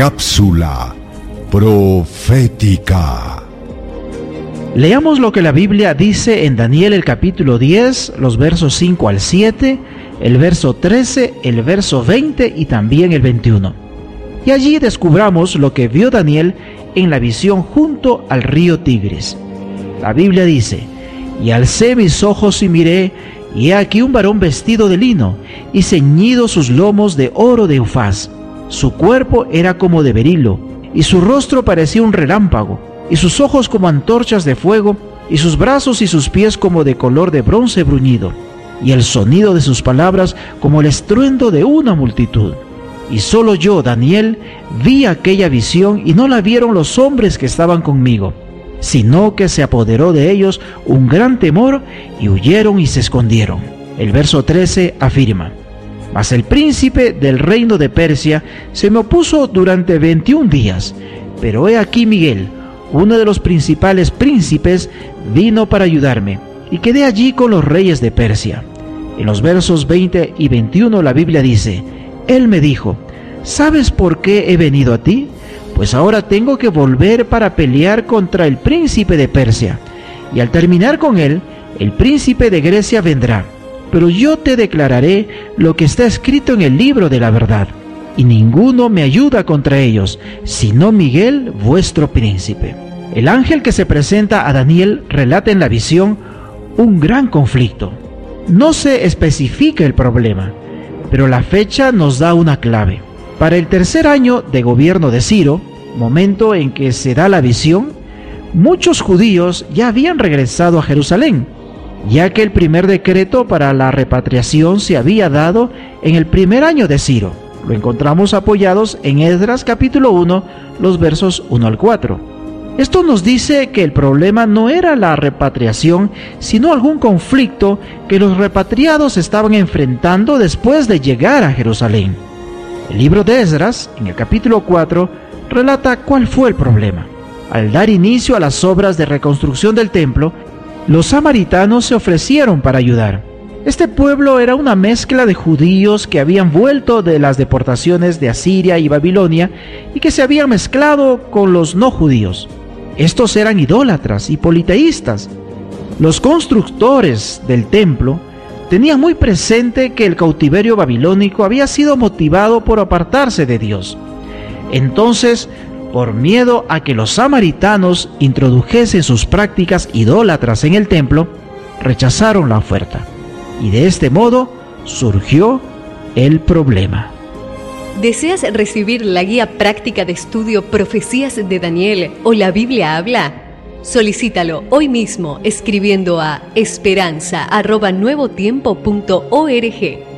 Cápsula profética. Leamos lo que la Biblia dice en Daniel el capítulo 10, los versos 5 al 7, el verso 13, el verso 20 y también el 21. Y allí descubramos lo que vio Daniel en la visión junto al río Tigris. La Biblia dice, y alcé mis ojos y miré, y he aquí un varón vestido de lino, y ceñido sus lomos de oro de Ufaz. Su cuerpo era como de berilo, y su rostro parecía un relámpago, y sus ojos como antorchas de fuego, y sus brazos y sus pies como de color de bronce bruñido, y el sonido de sus palabras como el estruendo de una multitud. Y solo yo, Daniel, vi aquella visión y no la vieron los hombres que estaban conmigo, sino que se apoderó de ellos un gran temor y huyeron y se escondieron. El verso 13 afirma, Mas el príncipe del reino de Persia se me opuso durante 21 días, pero he aquí Miguel, uno de los principales príncipes, vino para ayudarme, y quedé allí con los reyes de Persia. En los versos 20 y 21 la Biblia dice, Él me dijo, ¿sabes por qué he venido a ti? Pues ahora tengo que volver para pelear contra el príncipe de Persia. Y al terminar con él, el príncipe de Grecia vendrá. Pero yo te declararé lo que está escrito en el libro de la verdad. Y ninguno me ayuda contra ellos, sino Miguel, vuestro príncipe. El ángel que se presenta a Daniel relata en la visión un gran conflicto. No se especifica el problema, pero la fecha nos da una clave. Para el tercer año de gobierno de Ciro, momento en que se da la visión, muchos judíos ya habían regresado a Jerusalén, ya que el primer decreto para la repatriación se había dado en el primer año de Ciro. Lo encontramos apoyados en Esdras capítulo 1, los versos 1 al 4. Esto nos dice que el problema no era la repatriación, sino algún conflicto que los repatriados estaban enfrentando después de llegar a Jerusalén. El libro de Esdras, en el capítulo 4, relata cuál fue el problema. Al dar inicio a las obras de reconstrucción del templo, los samaritanos se ofrecieron para ayudar. Este pueblo era una mezcla de judíos que habían vuelto de las deportaciones de Asiria y Babilonia y que se habían mezclado con los no judíos. Estos eran idólatras y politeístas. Los constructores del templo tenían muy presente que el cautiverio babilónico había sido motivado por apartarse de Dios. Entonces, por miedo a que los samaritanos introdujesen sus prácticas idólatras en el templo, rechazaron la oferta. Y de este modo surgió el problema. ¿Deseas recibir la guía práctica de estudio Profecías de Daniel o la Biblia habla? Solicítalo hoy mismo escribiendo a esperanza.nuevotiempo.org